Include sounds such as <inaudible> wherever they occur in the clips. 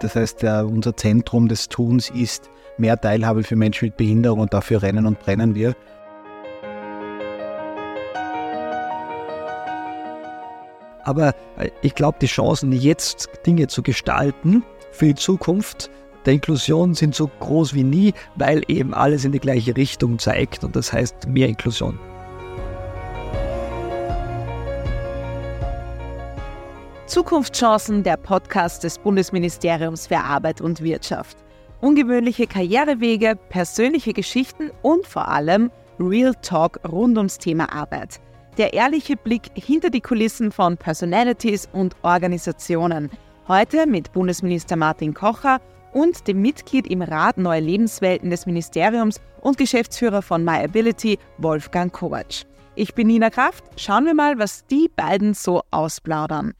Das heißt, unser Zentrum des Tuns ist mehr Teilhabe für Menschen mit Behinderung und dafür rennen und brennen wir. Aber äh, ich glaube, die Chancen, jetzt Dinge zu gestalten für die Zukunft der Inklusion sind so groß wie nie, weil eben alles in die gleiche Richtung zeigt und das heißt mehr Inklusion. Zukunftschancen, der Podcast des Bundesministeriums für Arbeit und Wirtschaft. Ungewöhnliche Karrierewege, persönliche Geschichten und vor allem Real Talk rund ums Thema Arbeit. Der ehrliche Blick hinter die Kulissen von Personalities und Organisationen. Heute mit Bundesminister Martin Kocher und dem Mitglied im Rat Neue Lebenswelten des Ministeriums und Geschäftsführer von MyAbility, Wolfgang Kovac. Ich bin Nina Kraft. Schauen wir mal, was die beiden so ausplaudern.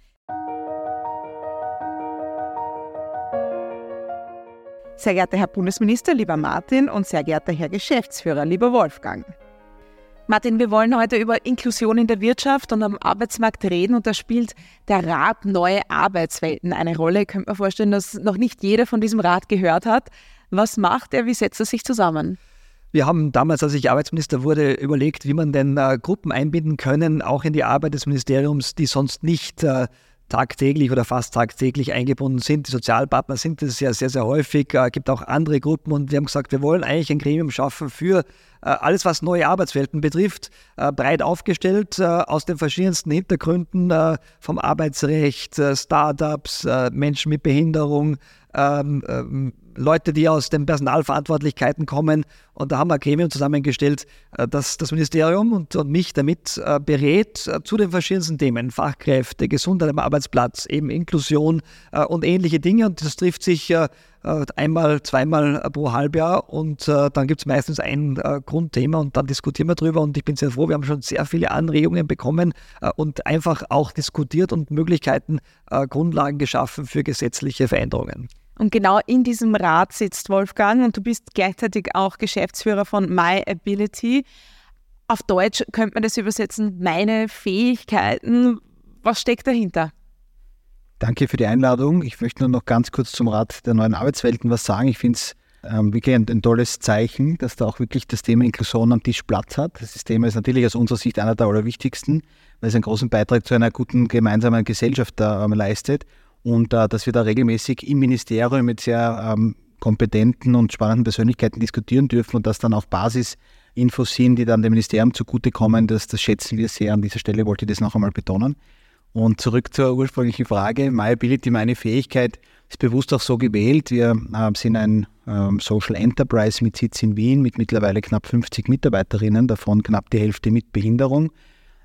Sehr geehrter Herr Bundesminister, lieber Martin und sehr geehrter Herr Geschäftsführer, lieber Wolfgang. Martin, wir wollen heute über Inklusion in der Wirtschaft und am Arbeitsmarkt reden und da spielt der Rat Neue Arbeitswelten eine Rolle. Ich könnte mir vorstellen, dass noch nicht jeder von diesem Rat gehört hat. Was macht er? Wie setzt er sich zusammen? Wir haben damals, als ich Arbeitsminister wurde, überlegt, wie man denn äh, Gruppen einbinden können, auch in die Arbeit des Ministeriums, die sonst nicht äh, tagtäglich oder fast tagtäglich eingebunden sind. Die Sozialpartner sind das ja sehr, sehr häufig. Es äh, gibt auch andere Gruppen und wir haben gesagt, wir wollen eigentlich ein Gremium schaffen für äh, alles, was neue Arbeitswelten betrifft, äh, breit aufgestellt aus den verschiedensten Hintergründen vom Arbeitsrecht, Startups, Menschen mit Behinderung, ähm, ähm, Leute, die aus den Personalverantwortlichkeiten kommen. Und da haben wir ein Gremium zusammengestellt, äh, das das Ministerium und, und mich damit äh, berät äh, zu den verschiedensten Themen. Fachkräfte, Gesundheit am Arbeitsplatz, eben Inklusion und ähnliche Dinge. Und das trifft sich einmal, zweimal pro Halbjahr und dann gibt es meistens ein Grundthema und dann diskutieren wir drüber. Und ich bin sehr froh, wir haben schon sehr viele Anregungen bekommen und einfach auch diskutiert und Möglichkeiten, Grundlagen geschaffen für gesetzliche Veränderungen. Und genau in diesem Rat sitzt Wolfgang und du bist gleichzeitig auch Geschäftsführer von My Ability. Auf Deutsch könnte man das übersetzen, meine Fähigkeiten. Was steckt dahinter? Danke für die Einladung. Ich möchte nur noch ganz kurz zum Rat der neuen Arbeitswelten was sagen. Ich finde es ähm, wirklich ein, ein, tolles Zeichen, dass da auch wirklich das Thema Inklusion am Tisch Platz hat. Das Thema ist natürlich aus unserer Sicht einer der allerwichtigsten, weil es einen großen Beitrag zu einer guten gemeinsamen Gesellschaft äh, leistet und äh, dass wir da regelmäßig im Ministerium mit sehr ähm, kompetenten und spannenden Persönlichkeiten diskutieren dürfen und dass dann auch Basisinfos sind, die dann dem Ministerium zugutekommen, das, das schätzen wir sehr. An dieser Stelle wollte ich das noch einmal betonen. Und zurück zur ursprünglichen Frage. MyAbility, meine Fähigkeit, ist bewusst auch so gewählt. Wir äh, sind ein ähm, Social Enterprise mit Sitz in Wien mit mittlerweile knapp 50 Mitarbeiterinnen, davon knapp die Hälfte mit Behinderung.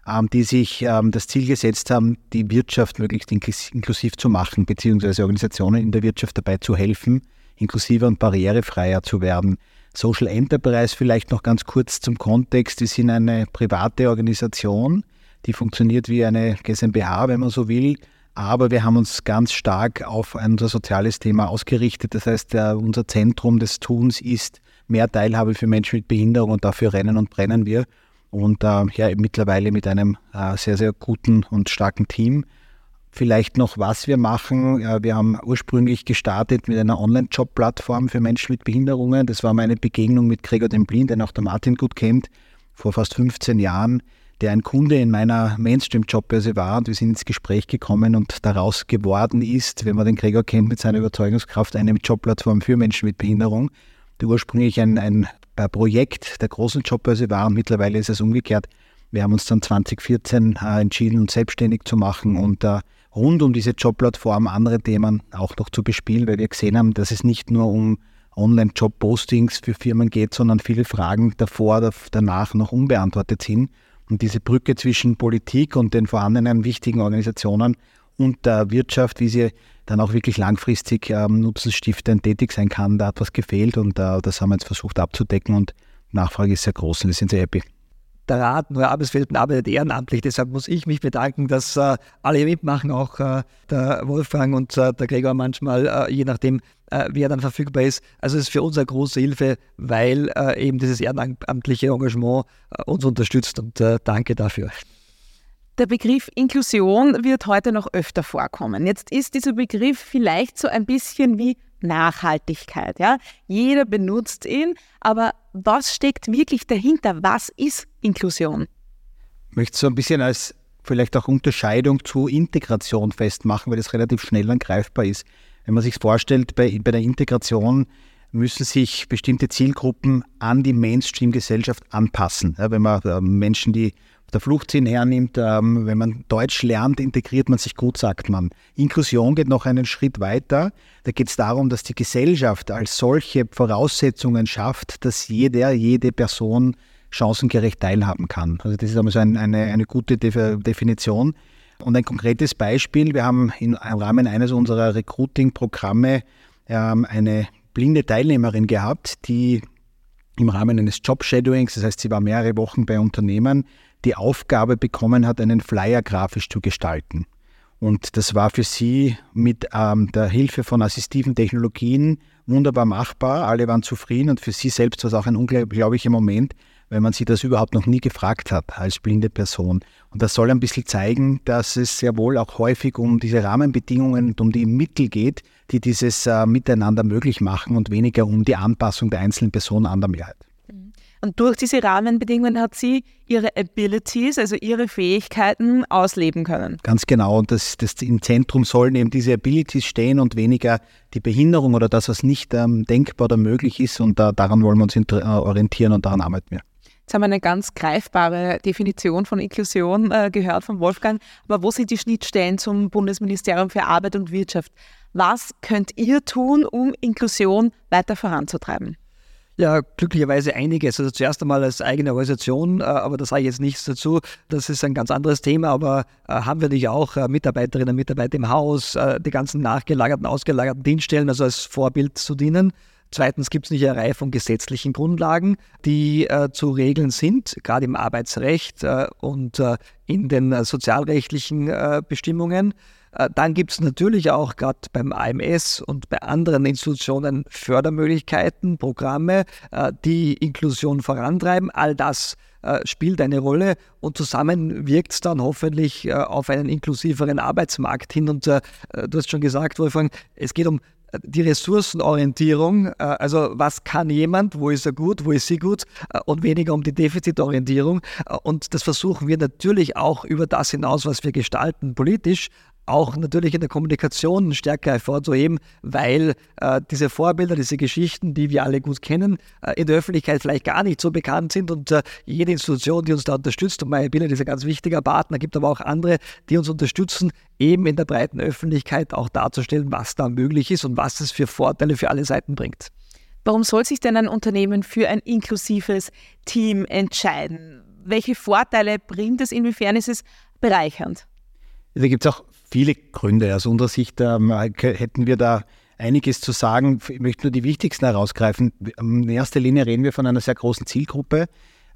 Ähm, die sich ähm, das Ziel gesetzt haben, die Wirtschaft möglichst inklusiv zu machen, beziehungsweise Organisationen in der Wirtschaft dabei zu helfen, inklusiver und barrierefreier zu werden. Social Enterprise vielleicht noch ganz kurz zum Kontext. Wir sind eine private Organisation, die funktioniert wie eine GmbH, wenn man so will. Aber wir haben uns ganz stark auf unser soziales Thema ausgerichtet. Das heißt, unser Zentrum des Tuns ist mehr Teilhabe für Menschen mit Behinderung und dafür rennen und brennen wir und äh, ja, mittlerweile mit einem äh, sehr, sehr guten und starken Team. Vielleicht noch, was wir machen. Ja, wir haben ursprünglich gestartet mit einer Online-Job-Plattform für Menschen mit Behinderungen. Das war meine Begegnung mit Gregor Demblin, den auch der Martin gut kennt, vor fast 15 Jahren, der ein Kunde in meiner Mainstream-Jobbörse war und wir sind ins Gespräch gekommen und daraus geworden ist, wenn man den Gregor kennt mit seiner Überzeugungskraft, eine Jobplattform für Menschen mit Behinderung, die ursprünglich ein, ein Projekt der großen Jobbörse war und mittlerweile ist es umgekehrt. Wir haben uns dann 2014 äh, entschieden, uns selbstständig zu machen und äh, rund um diese Jobplattform andere Themen auch noch zu bespielen, weil wir gesehen haben, dass es nicht nur um Online-Job-Postings für Firmen geht, sondern viele Fragen davor, danach noch unbeantwortet sind. Und diese Brücke zwischen Politik und den vorhandenen wichtigen Organisationen und der Wirtschaft, wie sie dann auch wirklich langfristig ähm, nutzensstiftend tätig sein kann. Da hat was gefehlt und äh, das haben wir jetzt versucht abzudecken und Nachfrage ist sehr groß und wir sind sehr happy. Der Rat Neue Arbeitswelten arbeitet ehrenamtlich, deshalb muss ich mich bedanken, dass äh, alle mitmachen, auch äh, der Wolfgang und äh, der Gregor manchmal, äh, je nachdem, äh, wer dann verfügbar ist. Also es ist für uns eine große Hilfe, weil eben dieses ehrenamtliche Engagement uns unterstützt und danke dafür. Der Begriff Inklusion wird heute noch öfter vorkommen. Jetzt ist dieser Begriff vielleicht so ein bisschen wie Nachhaltigkeit. Ja? Jeder benutzt ihn, aber was steckt wirklich dahinter? Was ist Inklusion? Ich möchte so ein bisschen als vielleicht auch Unterscheidung zu Integration festmachen, weil das relativ schnell dann greifbar ist. Wenn man sich vorstellt, bei, bei der Integration müssen sich bestimmte Zielgruppen an die Mainstream-Gesellschaft anpassen. Ja, wenn man äh, Menschen, die der Fluchtsinn hernimmt, ähm, wenn man Deutsch lernt, integriert man sich gut, sagt man. Inklusion geht noch einen Schritt weiter. Da geht es darum, dass die Gesellschaft als solche Voraussetzungen schafft, dass jeder, jede Person chancengerecht teilhaben kann. Also das ist einmal so ein, eine, eine gute Definition. Und ein konkretes Beispiel, wir haben im Rahmen eines unserer Recruiting-Programme ähm, eine blinde Teilnehmerin gehabt, die im Rahmen eines Job-Shadowings, das heißt, sie war mehrere Wochen bei Unternehmen, die Aufgabe bekommen hat, einen Flyer grafisch zu gestalten. Und das war für sie mit ähm, der Hilfe von assistiven Technologien wunderbar machbar. Alle waren zufrieden und für sie selbst war es auch ein unglaublicher Moment, weil man sie das überhaupt noch nie gefragt hat als blinde Person. Und das soll ein bisschen zeigen, dass es sehr wohl auch häufig um diese Rahmenbedingungen und um die Mittel geht, die dieses äh, Miteinander möglich machen und weniger um die Anpassung der einzelnen Person an der Mehrheit. Und durch diese Rahmenbedingungen hat sie ihre Abilities, also ihre Fähigkeiten ausleben können. Ganz genau. Und das, das im Zentrum sollen eben diese Abilities stehen und weniger die Behinderung oder das, was nicht ähm, denkbar oder möglich ist. Und äh, daran wollen wir uns äh, orientieren und daran arbeiten wir. Jetzt haben wir eine ganz greifbare Definition von Inklusion äh, gehört von Wolfgang. Aber wo sind die Schnittstellen zum Bundesministerium für Arbeit und Wirtschaft? Was könnt ihr tun, um Inklusion weiter voranzutreiben? Ja, glücklicherweise einiges. Also zuerst einmal als eigene Organisation, äh, aber da sage ich jetzt nichts dazu. Das ist ein ganz anderes Thema, aber äh, haben wir natürlich auch äh, Mitarbeiterinnen und Mitarbeiter im Haus, die ganzen nachgelagerten, ausgelagerten Dienststellen, also als Vorbild zu dienen. Zweitens gibt es nicht eine Reihe von gesetzlichen Grundlagen, die äh, zu regeln sind, gerade im Arbeitsrecht äh, und äh, in den sozialrechtlichen Bestimmungen. Äh, dann gibt es natürlich auch gerade beim AMS und bei anderen Institutionen Fördermöglichkeiten, Programme, äh, die Inklusion vorantreiben. All das äh, spielt eine Rolle und zusammen wirkt es dann hoffentlich auf einen inklusiveren Arbeitsmarkt hin. Und du hast schon gesagt, Wolfgang, es geht um die Ressourcenorientierung, also was kann jemand, wo ist er gut, wo ist sie gut und weniger um die Defizitorientierung. Und das versuchen wir natürlich auch über das hinaus, was wir gestalten politisch, auch natürlich in der Kommunikation stärker hervorzuheben, weil äh, diese Vorbilder, diese Geschichten, die wir alle gut kennen, äh, in der Öffentlichkeit vielleicht gar nicht so bekannt sind und äh, jede Institution, die uns da unterstützt, und meine Bilder ist ein ganz wichtiger Partner, gibt aber auch andere, die uns unterstützen, eben in der breiten Öffentlichkeit auch darzustellen, was da möglich ist und was es für Vorteile für alle Seiten bringt. Warum soll sich denn ein Unternehmen für ein inklusives Team entscheiden? Welche Vorteile bringt es? Inwiefern ist es bereichernd? Da gibt es auch viele Gründe. Aus unserer Sicht ähm, hätten wir da einiges zu sagen. Ich möchte nur die wichtigsten herausgreifen. In erster Linie reden wir von einer sehr großen Zielgruppe.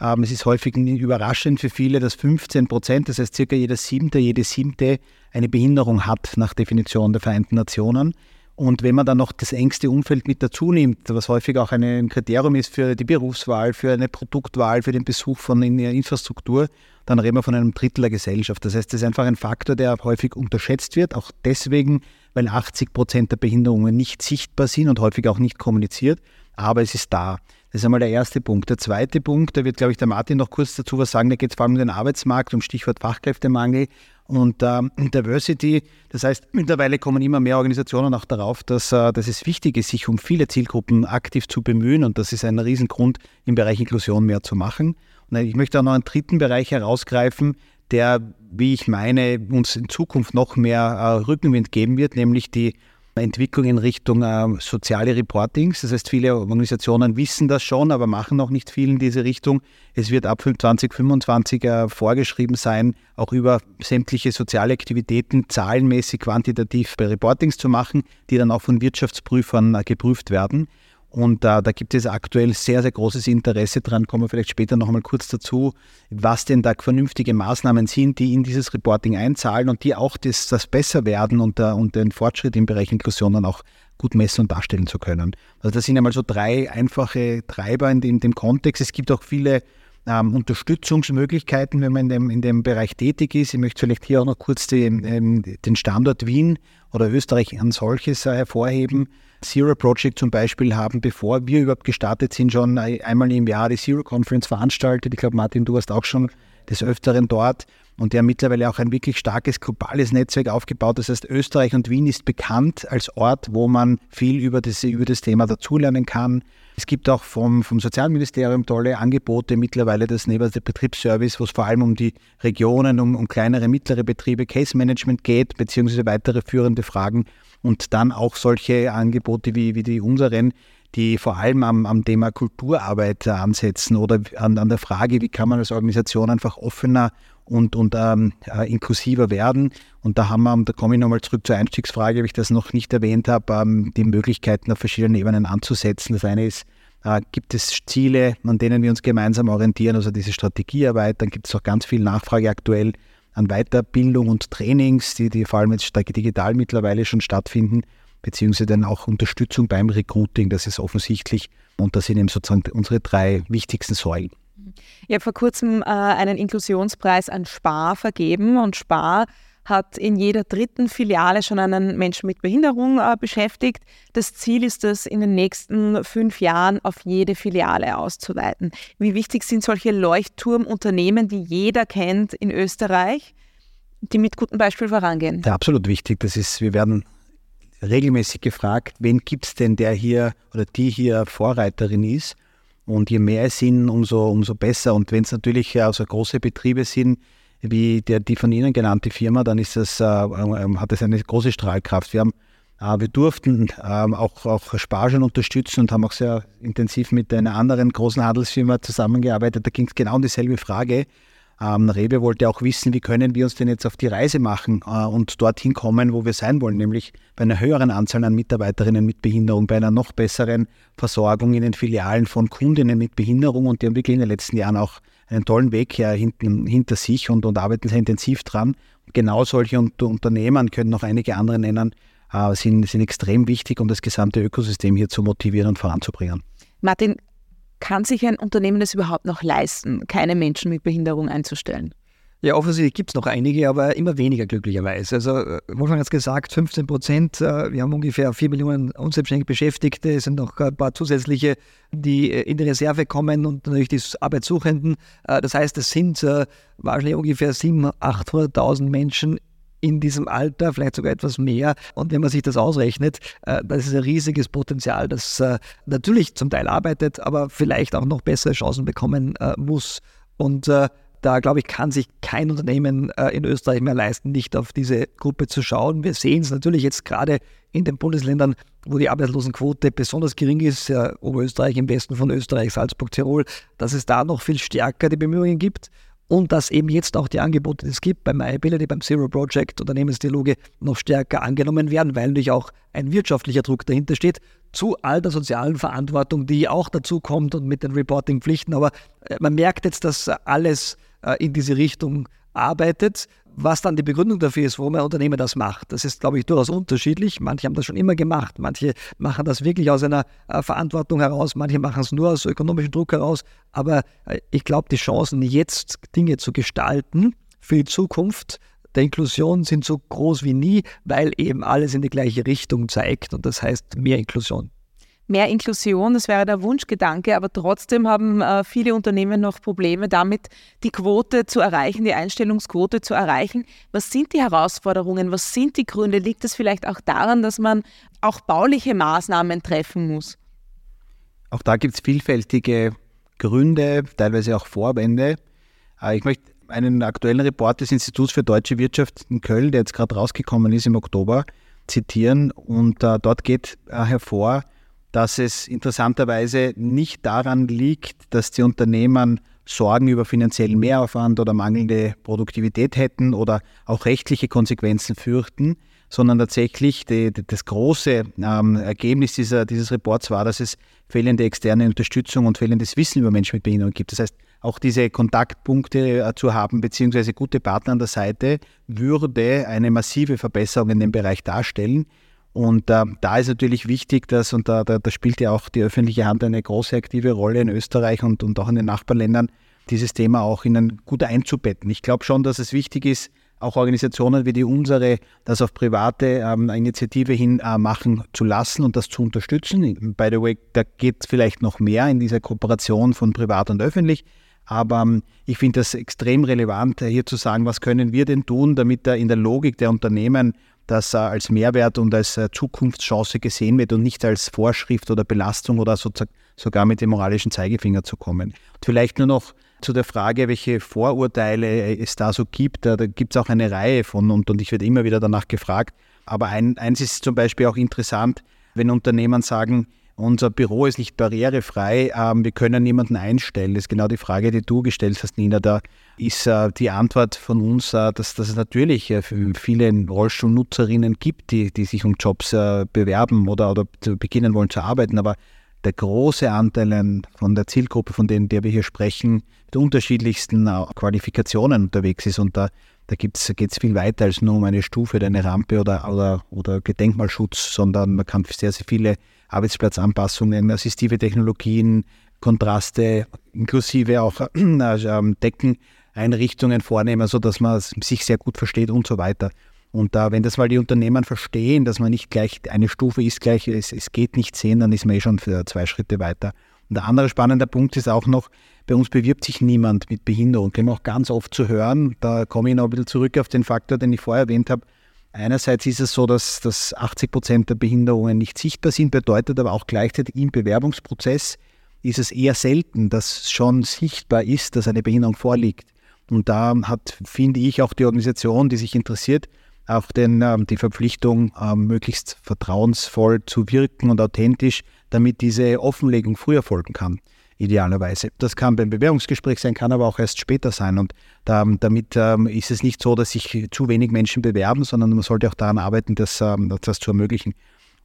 Ähm, es ist häufig überraschend für viele, dass 15 Prozent, das heißt circa jeder siebte, jede siebte eine Behinderung hat nach Definition der Vereinten Nationen. Und wenn man dann noch das engste Umfeld mit dazu nimmt, was häufig auch ein Kriterium ist für die Berufswahl, für eine Produktwahl, für den Besuch von Infrastruktur, dann reden wir von einem Drittel der Gesellschaft. Das heißt, das ist einfach ein Faktor, der häufig unterschätzt wird, auch deswegen, weil 80 Prozent der Behinderungen nicht sichtbar sind und häufig auch nicht kommuniziert, aber es ist da. Das ist einmal der erste Punkt. Der zweite Punkt, da wird, glaube ich, der Martin noch kurz dazu was sagen, da geht es vor allem um den Arbeitsmarkt, um Stichwort Fachkräftemangel und äh, Diversity. Das heißt, mittlerweile kommen immer mehr Organisationen auch darauf, dass, äh, dass es wichtig ist, sich um viele Zielgruppen aktiv zu bemühen und das ist ein Riesengrund, im Bereich Inklusion mehr zu machen. Und ich möchte auch noch einen dritten Bereich herausgreifen, der, wie ich meine, uns in Zukunft noch mehr äh, Rückenwind geben wird, nämlich die Entwicklung in Richtung äh, soziale Reportings. Das heißt, viele Organisationen wissen das schon, aber machen noch nicht viel in diese Richtung. Es wird ab 2025 äh, vorgeschrieben sein, auch über sämtliche soziale Aktivitäten zahlenmäßig quantitativ bei Reportings zu machen, die dann auch von Wirtschaftsprüfern äh, geprüft werden. Und äh, da gibt es aktuell sehr, sehr großes Interesse dran, kommen wir vielleicht später noch einmal kurz dazu, was denn da vernünftige Maßnahmen sind, die in dieses Reporting einzahlen und die auch das, das besser werden und, uh, und den Fortschritt im Bereich Inklusion dann auch gut messen und darstellen zu können. Also das sind einmal so drei einfache Treiber in dem, in dem Kontext. Es gibt auch viele ähm, Unterstützungsmöglichkeiten, wenn man in dem, in dem Bereich tätig ist. Ich möchte vielleicht hier auch noch kurz die, ähm, den Standort Wien oder Österreich an solches äh, hervorheben. Zero Project zum Beispiel haben, bevor wir überhaupt gestartet sind, schon einmal im Jahr die Zero Conference veranstaltet. Ich glaube, Martin, du warst auch schon des Öfteren dort und der mittlerweile auch ein wirklich starkes globales Netzwerk aufgebaut. Das heißt, Österreich und Wien ist bekannt als Ort, wo man viel über das, über das Thema dazulernen kann. Es gibt auch vom, vom Sozialministerium tolle Angebote, mittlerweile das neben der Betriebsservice, wo es vor allem um die Regionen, um, um kleinere, mittlere Betriebe, Case Management geht, beziehungsweise weitere führende Fragen und dann auch solche Angebote wie, wie die unseren, die vor allem am, am Thema Kulturarbeit ansetzen oder an, an, der Frage, wie kann man als Organisation einfach offener und, und ähm, äh, inklusiver werden. Und da haben wir, da komme ich nochmal zurück zur Einstiegsfrage, ob ich das noch nicht erwähnt habe, ähm, die Möglichkeiten auf verschiedenen Ebenen anzusetzen. Das eine ist, äh, gibt es Ziele, an denen wir uns gemeinsam orientieren, also diese Strategiearbeit. Dann gibt es auch ganz viel Nachfrage aktuell an Weiterbildung und Trainings, die, die vor allem jetzt digital mittlerweile schon stattfinden, beziehungsweise dann auch Unterstützung beim Recruiting, das ist offensichtlich. Und das sind eben sozusagen unsere drei wichtigsten Säulen. Ich habe vor kurzem äh, einen Inklusionspreis an Spar vergeben und Spar hat in jeder dritten Filiale schon einen Menschen mit Behinderung äh, beschäftigt. Das Ziel ist es, in den nächsten fünf Jahren auf jede Filiale auszuweiten. Wie wichtig sind solche Leuchtturmunternehmen, die jeder kennt in Österreich, die mit gutem Beispiel vorangehen? Ja, absolut wichtig. Das ist, wir werden regelmäßig gefragt, wen gibt es denn, der hier oder die hier Vorreiterin ist. Und je mehr es sind, umso, umso besser. Und wenn es natürlich also große Betriebe sind, wie der, die von Ihnen genannte Firma, dann ist das, äh, äh, hat das eine große Strahlkraft. Wir, haben, äh, wir durften ähm, auch, auch Spargen unterstützen und haben auch sehr intensiv mit einer anderen großen Handelsfirma zusammengearbeitet. Da ging es genau um dieselbe Frage. Ähm, Rebe wollte auch wissen, wie können wir uns denn jetzt auf die Reise machen äh, und dorthin kommen, wo wir sein wollen, nämlich bei einer höheren Anzahl an Mitarbeiterinnen mit Behinderung, bei einer noch besseren Versorgung in den Filialen von Kundinnen mit Behinderung. Und die haben wirklich in den letzten Jahren auch einen tollen Weg her hinten, hinter sich und, und arbeiten sehr intensiv dran. genau solche Unternehmen, können noch einige andere nennen, äh, sind, sind extrem wichtig, um das gesamte Ökosystem hier zu motivieren und voranzubringen. Martin, kann sich ein Unternehmen das überhaupt noch leisten, keine Menschen mit Behinderung einzustellen? Ja, offensichtlich gibt es noch einige, aber immer weniger glücklicherweise. Also äh, Wolfgang hat es gesagt, 15 Prozent. Äh, wir haben ungefähr 4 Millionen unselbstständig Beschäftigte. Es sind noch ein paar zusätzliche, die äh, in die Reserve kommen und natürlich die Arbeitssuchenden. Das heißt, es sind wahrscheinlich ungefähr 700.000, 800.000 Menschen in diesem Alter, vielleicht sogar etwas mehr. Und wenn man sich das ausrechnet, das ist ein riesiges Potenzial, das natürlich zum Teil arbeitet, aber vielleicht auch noch bessere Chancen bekommen muss. Und da, glaube ich, kann sich kein Unternehmen äh, in Österreich mehr leisten, nicht auf diese Gruppe zu schauen. Wir sehen es natürlich jetzt gerade in den Bundesländern, wo die Arbeitslosenquote besonders gering ist, Oberösterreich im Westen von Österreich, Salzburg, Tirol, dass es da noch viel stärker die Bemühungen gibt und dass eben jetzt auch die Angebote, die es gibt beim MyAbility, beim Zero Project, Unternehmensdialoge noch stärker angenommen werden, weil natürlich auch ein wirtschaftlicher Druck dahinter steht, zu all der sozialen Verantwortung, die auch dazu kommt und mit den Reporting-Pflichten. Aber äh, man merkt jetzt, dass alles äh, in diese Richtung arbeitet. Was dann die Begründung dafür ist, warum ein Unternehmer das macht, das ist, glaube ich, durchaus unterschiedlich. Manche haben das schon immer gemacht, manche machen das wirklich aus einer äh, Verantwortung heraus, manche machen es nur aus ökonomischem Druck heraus. Aber äh, ich glaube, die Chancen, jetzt Dinge zu gestalten für die Zukunft, der Inklusion sind so groß wie nie, weil eben alles in die gleiche Richtung zeigt. Und das heißt mehr Inklusion mehr Inklusion, das wäre der Wunschgedanke, aber trotzdem haben äh, viele Unternehmen noch Probleme damit, die Quote zu erreichen, die Einstellungsquote zu erreichen. Was sind die Herausforderungen? Was sind die Gründe? Liegt es vielleicht auch daran, dass man auch bauliche Maßnahmen treffen muss? Auch da gibt es vielfältige Gründe, teilweise auch Vorwände. Äh, ich möchte einen aktuellen Report des Instituts für deutsche Wirtschaft in Köln, der jetzt gerade rausgekommen ist im Oktober, zitieren. Und äh, dort geht äh, hervor, dass es interessanterweise nicht daran liegt, dass die Unternehmen Sorgen über finanziellen Mehraufwand oder mangelnde Produktivität hätten oder auch rechtliche Konsequenzen fürchten, sondern tatsächlich die, die, das große ähm, Ergebnis dieser, dieses Reports war, dass es fehlende externe Unterstützung und fehlendes Wissen über Menschen mit Behinderung gibt. Das heißt, auch diese Kontaktpunkte äh, zu haben, beziehungsweise gute Partner an der Seite, würde eine massive Verbesserung in dem Bereich darstellen. Und äh, da ist natürlich wichtig, dass, und da, da, da, spielt ja auch die öffentliche Hand eine große aktive Rolle in Österreich und, und auch in den Nachbarländern, dieses Thema auch in ein gut einzubetten. Ich glaube schon, dass es wichtig ist, auch Organisationen wie die unsere, das auf private ähm, Initiative hin äh, machen zu lassen und das zu unterstützen. By the way, da geht vielleicht noch mehr in dieser Kooperation von privat und öffentlich. Aber ähm, ich finde das extrem relevant, hier zu sagen, was können wir denn tun, damit da in der Logik der Unternehmen das äh, als Mehrwert und als äh, Zukunftschance gesehen wird und nicht als Vorschrift oder Belastung oder sogar mit dem moralischen Zeigefinger zu kommen. Und vielleicht nur noch zu der Frage, welche Vorurteile es da so gibt. Da, da gibt es auch eine Reihe von und, und ich werde immer wieder danach gefragt. Aber ein, eins ist zum Beispiel auch interessant, wenn Unternehmen sagen, unser Büro ist nicht barrierefrei, ähm, wir können niemanden einstellen. Das ist genau die Frage, die du gestellt hast, Nina. Da ist äh, die Antwort von uns, äh, dass, dass es natürlich äh, viele Rollstuhlnutzerinnen gibt, die, die sich um Jobs bewerben oder, oder beginnen wollen zu arbeiten. Aber der große Anteil von der Zielgruppe, von denen der wir hier sprechen, mit unterschiedlichsten Qualifikationen unterwegs ist. Und da, da geht es viel weiter als nur um eine Stufe oder eine Rampe oder, oder, oder Gedenkmalschutz, sondern man kann sehr, sehr viele Arbeitsplatzanpassungen, assistive Technologien, Kontraste, inklusive auch äh, ähm, Deckeneinrichtungen vornehmen, sodass man sich sehr gut versteht und so weiter. Und da, wenn das mal die Unternehmen verstehen, dass man nicht gleich eine Stufe ist, gleich es, es geht nicht sehen, dann ist man eh schon für zwei Schritte weiter. Und der andere spannende Punkt ist auch noch, bei uns bewirbt sich niemand mit Behinderung. Können wir auch ganz oft zu hören. Da komme ich noch ein bisschen zurück auf den Faktor, den ich vorher erwähnt habe. Einerseits ist es so, dass, dass 80 Prozent der Behinderungen nicht sichtbar sind, bedeutet aber auch gleichzeitig im Bewerbungsprozess ist es eher selten, dass schon sichtbar ist, dass eine Behinderung vorliegt. Und da hat, finde ich, auch die Organisation, die sich interessiert, auch den, ähm, die Verpflichtung, ähm, möglichst vertrauensvoll zu wirken und authentisch, damit diese Offenlegung früher folgen kann, idealerweise. Das kann beim Bewerbungsgespräch sein, kann aber auch erst später sein. Und da, damit ähm, ist es nicht so, dass sich zu wenig Menschen bewerben, sondern man sollte auch daran arbeiten, das, ähm, das zu ermöglichen.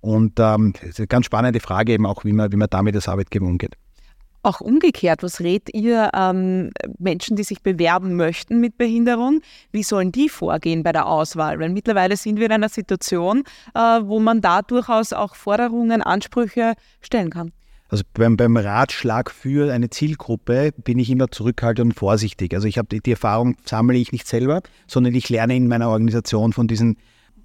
Und ähm, eine ganz spannende Frage eben auch, wie man, wie man damit als Arbeitgeber umgeht. Auch umgekehrt, was rät ihr ähm, Menschen, die sich bewerben möchten mit Behinderung? Wie sollen die vorgehen bei der Auswahl? Weil mittlerweile sind wir in einer Situation, äh, wo man da durchaus auch Forderungen, Ansprüche stellen kann. Also beim, beim, Ratschlag für eine Zielgruppe bin ich immer zurückhaltend und vorsichtig. Also ich habe die, die, Erfahrung sammle ich nicht selber, sondern ich lerne in meiner Organisation von diesen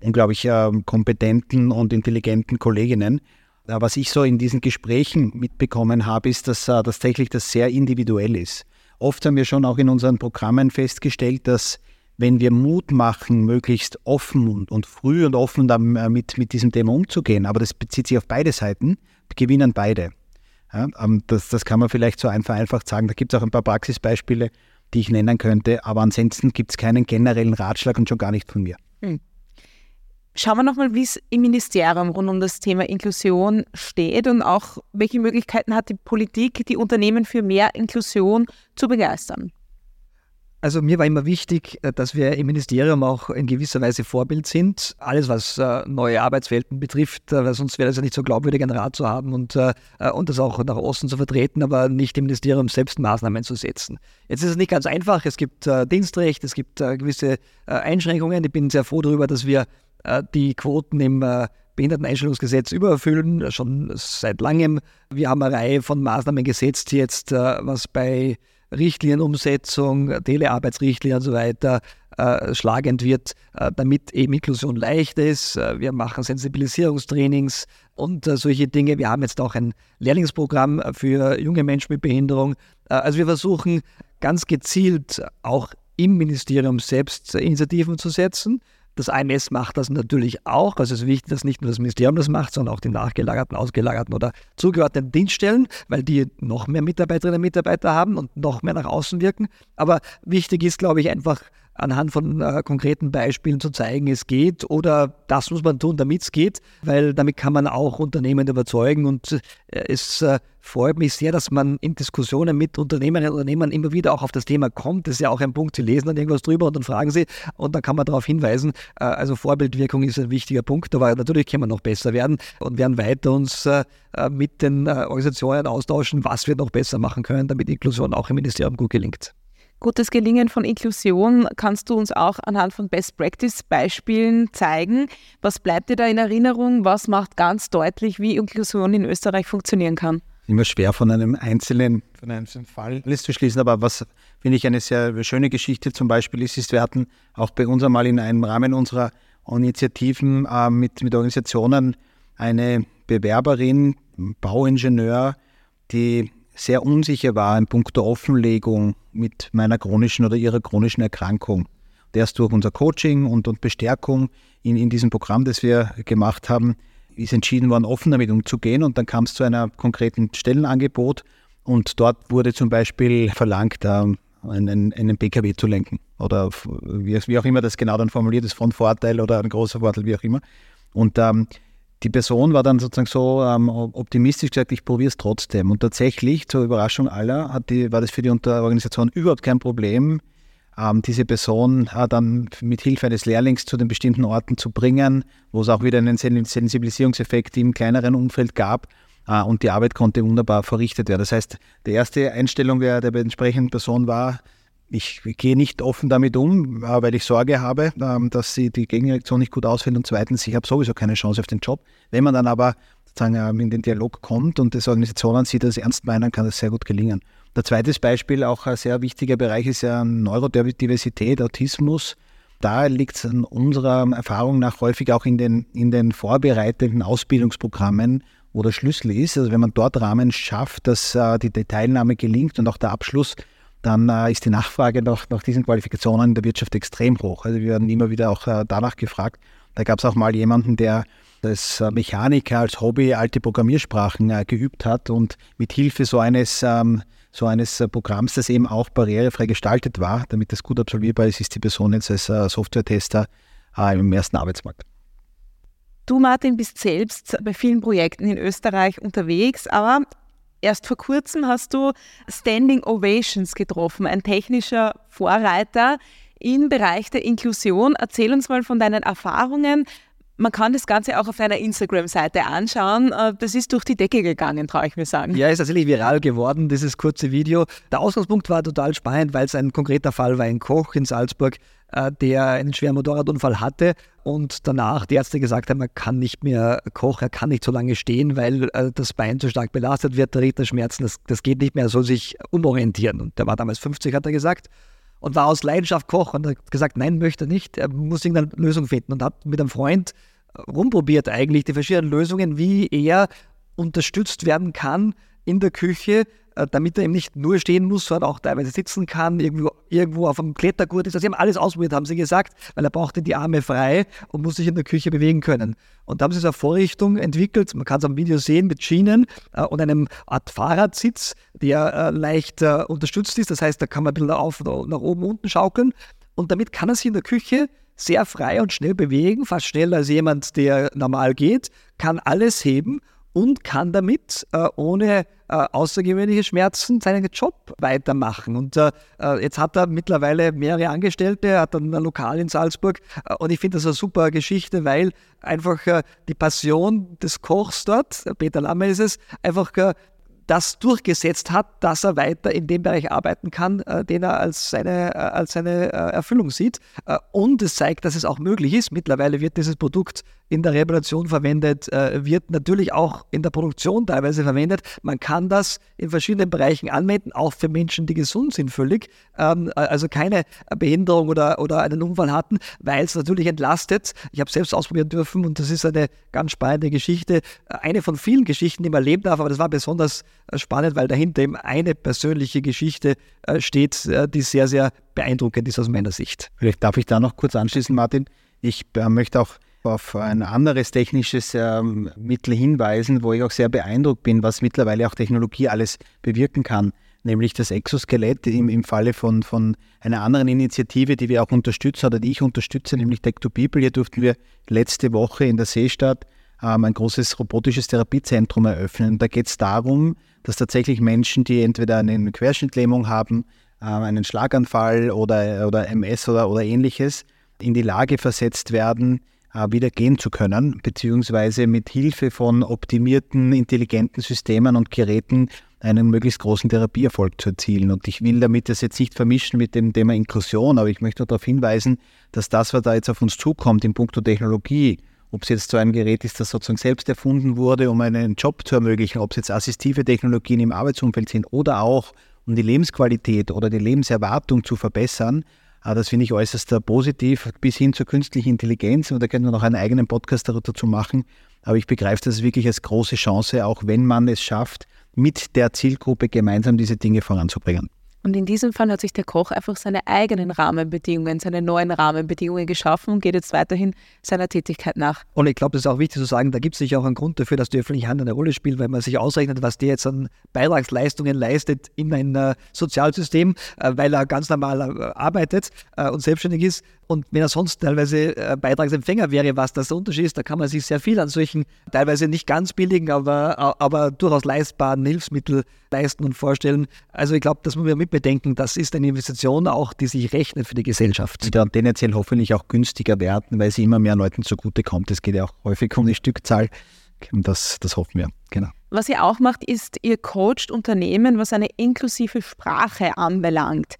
unglaublich äh, kompetenten und intelligenten Kolleginnen was ich so in diesen Gesprächen mitbekommen habe, ist, dass uh, tatsächlich das sehr individuell ist. Oft haben wir schon auch in unseren Programmen festgestellt, dass wenn wir Mut machen, möglichst offen und, und früh und offen damit, mit diesem Thema umzugehen, aber das bezieht sich auf beide Seiten, gewinnen beide. Ja, ähm, das, das kann man vielleicht so einfach, einfach sagen. Da gibt es auch ein paar Praxisbeispiele, die ich nennen könnte, aber ansonsten gibt es keinen generellen Ratschlag und schon gar nicht von mir. Hm. Schauen wir nochmal, wie es im Ministerium rund um das Thema Inklusion steht und auch welche Möglichkeiten hat die Politik, die Unternehmen für mehr Inklusion zu begeistern. Also mir war immer wichtig, äh, dass wir im Ministerium auch in gewisser Weise Vorbild sind. Alles, was äh, neue Arbeitswelten betrifft, äh, weil sonst wäre es ja nicht so glaubwürdig, einen Rat zu haben und, und das auch nach Osten zu vertreten, aber nicht im Ministerium selbst Maßnahmen zu setzen. Jetzt ist es nicht ganz einfach. Es gibt Dienstrecht, es gibt gewisse Einschränkungen. Ich bin sehr froh darüber, dass wir die Quoten im Behinderteneinstellungsgesetz übererfüllen, schon seit langem. Wir haben eine Reihe von Maßnahmen gesetzt jetzt, was bei Richtlinienumsetzung, Telearbeitsrichtlinien und so weiter schlagend wird, damit eben Inklusion leicht ist. Wir machen Sensibilisierungstrainings und solche Dinge. Wir haben jetzt auch ein Lehrlingsprogramm für junge Menschen mit Behinderung. Also wir versuchen ganz gezielt auch im Ministerium selbst Initiativen zu setzen. Das AMS macht das natürlich auch. Also es ist wichtig, dass nicht nur das Ministerium das macht, sondern auch die nachgelagerten, ausgelagerten oder zugeordneten Dienststellen, weil die noch mehr Mitarbeiterinnen und Mitarbeiter haben und noch mehr nach außen wirken. Aber wichtig ist, glaube ich, einfach anhand von äh, konkreten Beispielen zu zeigen, es geht oder das muss man tun, damit es geht, weil damit kann man auch Unternehmen überzeugen und äh, es äh, freut mich sehr, dass man in Diskussionen mit Unternehmerinnen und Unternehmern immer wieder auch auf das Thema kommt. Das ist ja auch ein Punkt, sie lesen dann irgendwas drüber und dann fragen sie und dann kann man darauf hinweisen. Äh, also Vorbildwirkung ist ein wichtiger Punkt, aber natürlich können wir noch besser werden und werden weiter uns äh, äh, mit den Organisationen austauschen, was wir noch besser machen können, damit Inklusion auch im Ministerium gut gelingt. Gutes Gelingen von Inklusion kannst du uns auch anhand von Best-Practice-Beispielen zeigen. Was bleibt dir da in Erinnerung? Was macht ganz deutlich, wie Inklusion in Österreich funktionieren kann? immer schwer von einem einzelnen, von einem Fall alles zu schließen. Aber was finde ich eine sehr schöne Geschichte zum Beispiel ist, ist, wir hatten auch bei uns einmal in einem Rahmen unserer Initiativen äh, mit, mit Organisationen eine Bewerberin, Bauingenieur, die sehr unsicher war in puncto Offenlegung mit meiner chronischen oder ihrer chronischen Erkrankung. Und erst durch unser Coaching und, und Bestärkung in, in diesem Programm, das wir gemacht haben, ist entschieden worden, offen damit umzugehen. Und dann kam es zu einer konkreten Stellenangebot. Und dort wurde zum Beispiel verlangt, einen, einen PKW zu lenken. Oder wie, wie, auch immer das genau dann formuliert ist, von Vorteil oder ein großer Vorteil, wie auch immer. Und ähm, die Person war dann sozusagen so ähm, optimistisch gesagt, ich probiere es trotzdem. Und tatsächlich, zur Überraschung aller, die, war das für die Organisation überhaupt kein Problem, ähm, diese Person äh, dann mit Hilfe eines Lehrlings zu den bestimmten Orten zu bringen, wo es auch wieder einen Sensibilisierungseffekt im kleineren Umfeld gab. Äh, und die Arbeit konnte wunderbar verrichtet werden. Das heißt, die erste Einstellung der, der entsprechenden Person war, ich gehe nicht offen damit um, äh, weil ich Sorge habe, ähm, dass sie die Gegenreaktion nicht gut ausfällt. Und zweitens, ich habe sowieso keine Chance auf den Job. Wenn man dann aber sozusagen ähm, in den Dialog kommt und das Organisationen sieht, das ernst meinen, kann das sehr gut gelingen. Der zweite Beispiel, auch ein sehr wichtiger Bereich, ist ja Neurodiversität, Autismus. Da liegt es an unserer Erfahrung nach häufig auch in den, in den vorbereitenden Ausbildungsprogrammen, wo der Schlüssel ist. Also wenn man dort Rahmen schafft, dass äh, die Teilnahme gelingt und auch der Abschluss, dann äh, ist die Nachfrage nach, nach diesen Qualifikationen in der Wirtschaft extrem hoch. Also wir werden immer wieder auch äh, danach gefragt. Da gab es auch mal jemanden, der als äh, Mechaniker, als Hobby alte Programmiersprachen äh, geübt hat und mit Hilfe so eines, ähm, so eines äh, Programms, das eben auch barrierefrei gestaltet war, damit das gut absolvierbar ist, ist die Person jetzt als äh, Software-Tester im ersten Arbeitsmarkt. Du, Martin, bist selbst bei vielen Projekten in Österreich unterwegs, aber Erst vor kurzem hast du Standing Ovations getroffen, ein technischer Vorreiter im Bereich der Inklusion. Erzähl uns mal von deinen Erfahrungen. Man kann das Ganze auch auf deiner Instagram-Seite anschauen. Äh, das ist durch die Decke gegangen, traue ich mir sagen. Ja, ist tatsächlich viral geworden, dieses kurze Video. Der Ausgangspunkt war total spannend, weil es ein konkreter Fall war. Ein Koch in Salzburg, äh, der einen schweren Motorradunfall hatte und danach die Ärzte gesagt haben, er kann nicht mehr kochen, er kann nicht so lange stehen, weil äh, das Bein zu stark belastet wird, der riecht Schmerzen, das, das geht nicht mehr, er soll sich umorientieren. Und der war damals 50, hat er gesagt und war aus Leidenschaft Koch und hat gesagt, nein, möchte er nicht, er muss irgendeine Lösung finden und hat mit einem Freund rumprobiert eigentlich die verschiedenen Lösungen, wie er unterstützt werden kann in der Küche, äh, damit er eben nicht nur stehen muss, sondern auch teilweise sitzen kann, irgendwo, irgendwo auf einem Klettergurt ist. Also sie haben alles ausprobiert, haben sie gesagt, weil er brauchte die Arme frei und muss sich in der Küche bewegen können. Und da haben sie so eine Vorrichtung entwickelt, man kann es am Video sehen, mit Schienen äh, und einem Art Fahrradsitz, der äh, leicht äh, unterstützt ist. Das heißt, da kann man ein bisschen auf, nach oben, unten schaukeln. Und damit kann er sich in der Küche sehr frei und schnell bewegen, fast schneller als jemand, der normal geht, kann alles heben und kann damit äh, ohne äh, außergewöhnliche Schmerzen seinen Job weitermachen. Und äh, äh jetzt hat er mittlerweile mehrere Angestellte, hat dann ein Lokal in Salzburg äh, und ich finde das eine super Geschichte, weil einfach äh, die Passion des Kochs dort, Peter Lamme ist es, einfach das durchgesetzt hat, dass er weiter in dem Bereich arbeiten kann, den er als seine, als seine Erfüllung sieht. Und es zeigt, dass es auch möglich ist. Mittlerweile wird dieses Produkt in der Rehabilitation verwendet, äh, wird natürlich auch in der Produktion teilweise verwendet. Man kann das in verschiedenen Bereichen anwenden, auch für Menschen, die gesund sind völlig, ähm, also keine Behinderung oder, oder einen Unfall hatten, weil es natürlich entlastet. Ich habe selbst ausprobieren dürfen und das ist eine ganz spannende Geschichte. Eine von vielen Geschichten, die man erleben darf, aber das war besonders spannend, weil dahinter eben eine persönliche Geschichte äh, steht, äh, die sehr, sehr beeindruckend ist aus meiner Sicht. Vielleicht darf ich da noch kurz anschließen, Martin. Ich äh, möchte auch auf ein anderes technisches ähm, Mittel hinweisen, wo ich auch sehr beeindruckt bin, was mittlerweile auch Technologie alles bewirken kann, nämlich das Exoskelett im, im Falle von, von einer anderen Initiative, die wir auch unterstützen oder die ich unterstütze, nämlich Tech to People. Hier durften wir letzte Woche in der Seestadt ähm, ein großes robotisches Therapiezentrum eröffnen. Da geht es darum, dass tatsächlich Menschen, die entweder eine Querschnittlähmung haben, äh, einen Schlaganfall oder, oder MS oder, oder ähnliches, in die Lage versetzt werden, wieder gehen zu können, beziehungsweise mit Hilfe von optimierten, intelligenten Systemen und Geräten einen möglichst großen Therapieerfolg zu erzielen. Und ich will damit das jetzt nicht vermischen mit dem Thema Inklusion, aber ich möchte darauf hinweisen, dass das, was da jetzt auf uns zukommt in puncto Technologie ob es jetzt so ein Gerät ist, das sozusagen selbst erfunden wurde, um einen Job zu ermöglichen, ob es jetzt assistive Technologien im Arbeitsumfeld sind oder auch um die Lebensqualität oder die Lebenserwartung zu verbessern. Das finde ich äußerst äh, positiv, bis hin zur künstlichen Intelligenz. Und da können wir noch einen eigenen Podcast dazu machen. Aber ich begreife das wirklich als große Chance, auch wenn man es schafft, mit der Zielgruppe gemeinsam diese Dinge voranzubringen. Und in diesem Fall hat sich der Koch einfach seine eigenen Rahmenbedingungen, seine neuen Rahmenbedingungen geschaffen und geht jetzt weiterhin seiner Tätigkeit nach. Und ich glaube, das ist auch wichtig zu sagen, da gibt es sicher auch einen Grund dafür, dass die öffentliche Hand eine Rolle spielt, weil man sich ausrechnet, was der jetzt an Beitragsleistungen leistet in ein äh, Sozialsystem, äh, weil er ganz normal äh, arbeitet äh, und selbstständig ist. Und wenn er sonst teilweise äh, Beitragsempfänger wäre, was das der Unterschied ist, da kann man sich sehr viel an solchen teilweise nicht ganz billigen, aber, aber durchaus leistbaren Hilfsmittel leisten und vorstellen. Also ich glaube, das muss man mitbedenken, das ist eine Investition auch, die sich rechnet für die Gesellschaft. Die dann tendenziell hoffentlich auch günstiger werden, weil sie immer mehr Leuten zugutekommt. Es geht ja auch häufig um die Stückzahl. Das, das hoffen wir, genau. Was ihr auch macht, ist, ihr coacht Unternehmen, was eine inklusive Sprache anbelangt.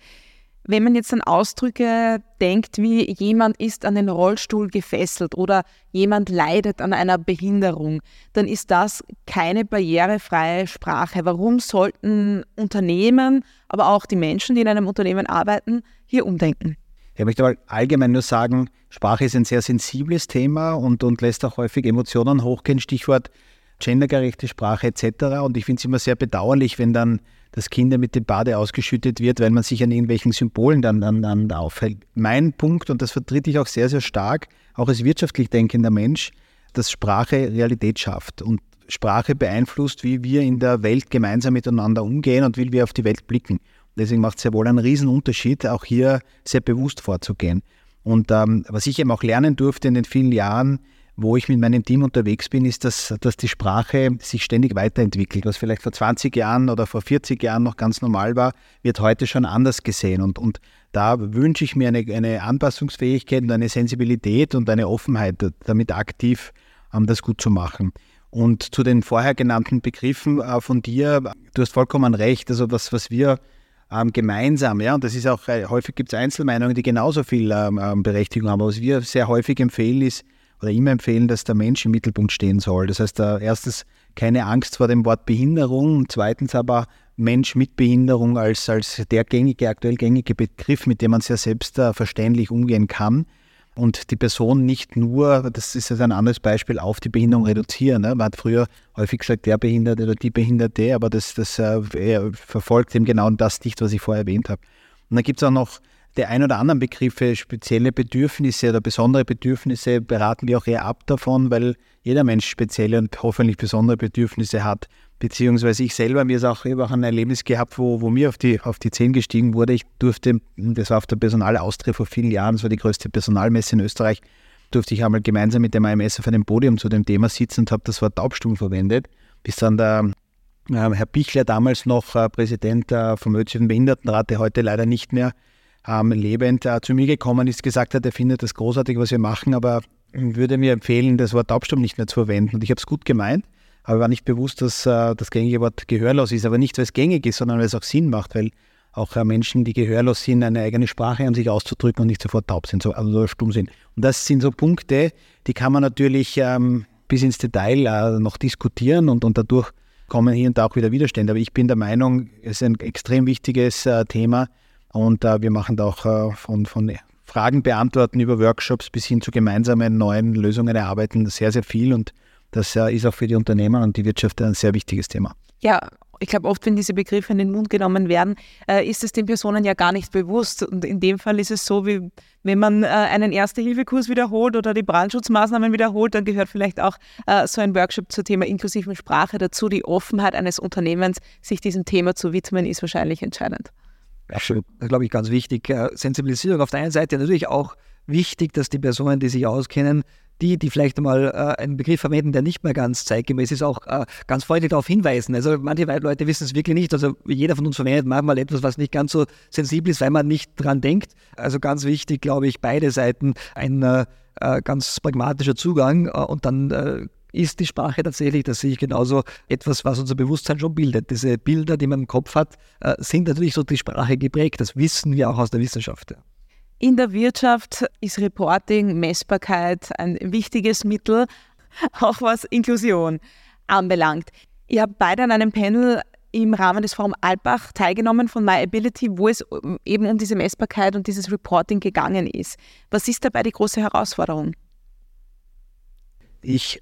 Wenn man jetzt an Ausdrücke denkt, wie jemand ist an den Rollstuhl gefesselt oder jemand leidet an einer Behinderung, dann ist das keine barrierefreie Sprache. Warum sollten Unternehmen, aber auch die Menschen, die in einem Unternehmen arbeiten, hier umdenken? Ich möchte aber allgemein nur sagen, Sprache ist ein sehr sensibles Thema und, und lässt auch häufig Emotionen hochgehen. Stichwort gendergerechte Sprache etc. Und ich finde es immer sehr bedauerlich, wenn dann das Kinder mit dem Bade ausgeschüttet wird, weil man sich an irgendwelchen Symbolen dann, dann, dann aufhält. Mein Punkt, und das vertritt ich auch sehr, sehr stark, auch als wirtschaftlich denkender Mensch, dass Sprache Realität schafft und Sprache beeinflusst, wie wir in der Welt gemeinsam miteinander umgehen und wie wir auf die Welt blicken. Deswegen macht es ja wohl einen Riesenunterschied, auch hier sehr bewusst vorzugehen. Und ähm, was ich eben auch lernen durfte in den vielen Jahren, wo ich mit meinem Team unterwegs bin, ist, dass, dass die Sprache sich ständig weiterentwickelt. Was vielleicht vor 20 Jahren oder vor 40 Jahren noch ganz normal war, wird heute schon anders gesehen. Und, und da wünsche ich mir eine, eine Anpassungsfähigkeit und eine Sensibilität und eine Offenheit, damit aktiv ähm, das gut zu machen. Und zu den vorher genannten Begriffen äh, von dir, du hast vollkommen recht. Also was, was wir ähm, gemeinsam, ja, und das ist auch, äh, häufig gibt es Einzelmeinungen, die genauso viel ähm, ähm Berechtigung haben. Aber was wir sehr häufig empfehlen, ist, oder immer empfehlen, dass der Mensch im Mittelpunkt stehen soll. Das heißt, erstens keine Angst vor dem Wort Behinderung, zweitens aber Mensch mit Behinderung als, als der gängige, aktuell gängige Begriff, mit dem man sehr selbstverständlich umgehen kann und die Person nicht nur, das ist jetzt ein anderes Beispiel, auf die Behinderung reduzieren. Ne? Man hat früher häufig gesagt, der Behinderte oder die Behinderte, aber das, das äh, verfolgt eben genau das nicht, was ich vorher erwähnt habe. Und dann gibt es auch noch der ein oder anderen Begriffe, spezielle Bedürfnisse oder besondere Bedürfnisse, beraten wir auch eher ab davon, weil jeder Mensch spezielle und hoffentlich besondere Bedürfnisse hat. Beziehungsweise ich selber, mir ist auch, ich ein Erlebnis gehabt, wo, wo mir auf die, auf die Zehen gestiegen wurde. Ich durfte, das war auf der Personalaustria vor vielen Jahren, das war die größte Personalmesse in Österreich, durfte ich einmal gemeinsam mit dem AMS auf einem Podium zu dem Thema sitzen und habe das Wort Taubstumm verwendet, bis dann der äh, Herr Bichler, damals noch äh, Präsident äh, vom Österreichischen Behindertenrat, der heute leider nicht mehr ähm, lebend äh, zu mir gekommen ist, gesagt hat, er findet das großartig, was wir machen, aber würde mir empfehlen, das Wort Taubstumm nicht mehr zu verwenden. Und ich habe es gut gemeint, aber war nicht bewusst, dass äh, das gängige Wort gehörlos ist. Aber nicht, weil es gängig ist, sondern weil es auch Sinn macht, weil auch äh, Menschen, die gehörlos sind, eine eigene Sprache haben, sich auszudrücken und nicht sofort taub sind, so, also stumm sind. Und das sind so Punkte, die kann man natürlich ähm, bis ins Detail äh, noch diskutieren und, und dadurch kommen hier und da auch wieder Widerstände. Aber ich bin der Meinung, es ist ein extrem wichtiges äh, Thema, und äh, wir machen da auch äh, von, von Fragen beantworten über Workshops bis hin zu gemeinsamen neuen Lösungen erarbeiten sehr, sehr viel. Und das äh, ist auch für die Unternehmer und die Wirtschaft ein sehr wichtiges Thema. Ja, ich glaube, oft, wenn diese Begriffe in den Mund genommen werden, äh, ist es den Personen ja gar nicht bewusst. Und in dem Fall ist es so, wie wenn man äh, einen Erste-Hilfe-Kurs wiederholt oder die Brandschutzmaßnahmen wiederholt, dann gehört vielleicht auch äh, so ein Workshop zum Thema inklusiven Sprache dazu. Die Offenheit eines Unternehmens, sich diesem Thema zu widmen, ist wahrscheinlich entscheidend. Absolut. Das ist, glaube ich, ganz wichtig. Äh, Sensibilisierung auf der einen Seite natürlich auch wichtig, dass die Personen, die sich auskennen, die, die vielleicht mal äh, einen Begriff verwenden, der nicht mehr ganz zeitgemäß ist, auch äh, ganz freundlich darauf hinweisen. Also manche Leute wissen es wirklich nicht. Also jeder von uns verwendet manchmal etwas, was nicht ganz so sensibel ist, weil man nicht dran denkt. Also ganz wichtig, glaube ich, beide Seiten ein äh, äh ganz pragmatischer Zugang äh, und dann äh, ist die Sprache tatsächlich, das sehe ich genauso, etwas, was unser Bewusstsein schon bildet. Diese Bilder, die man im Kopf hat, äh, sind natürlich so die Sprache geprägt. Das wissen wir auch aus der Wissenschaft. In der Wirtschaft ist Reporting, Messbarkeit ein wichtiges Mittel, <laughs> auch was Inklusion anbelangt. Ihr habt beide an einem Panel im Rahmen des Forum Alpbach teilgenommen von MyAbility, wo es eben um diese Messbarkeit und dieses Reporting gegangen ist. Was ist dabei die große Herausforderung? Ich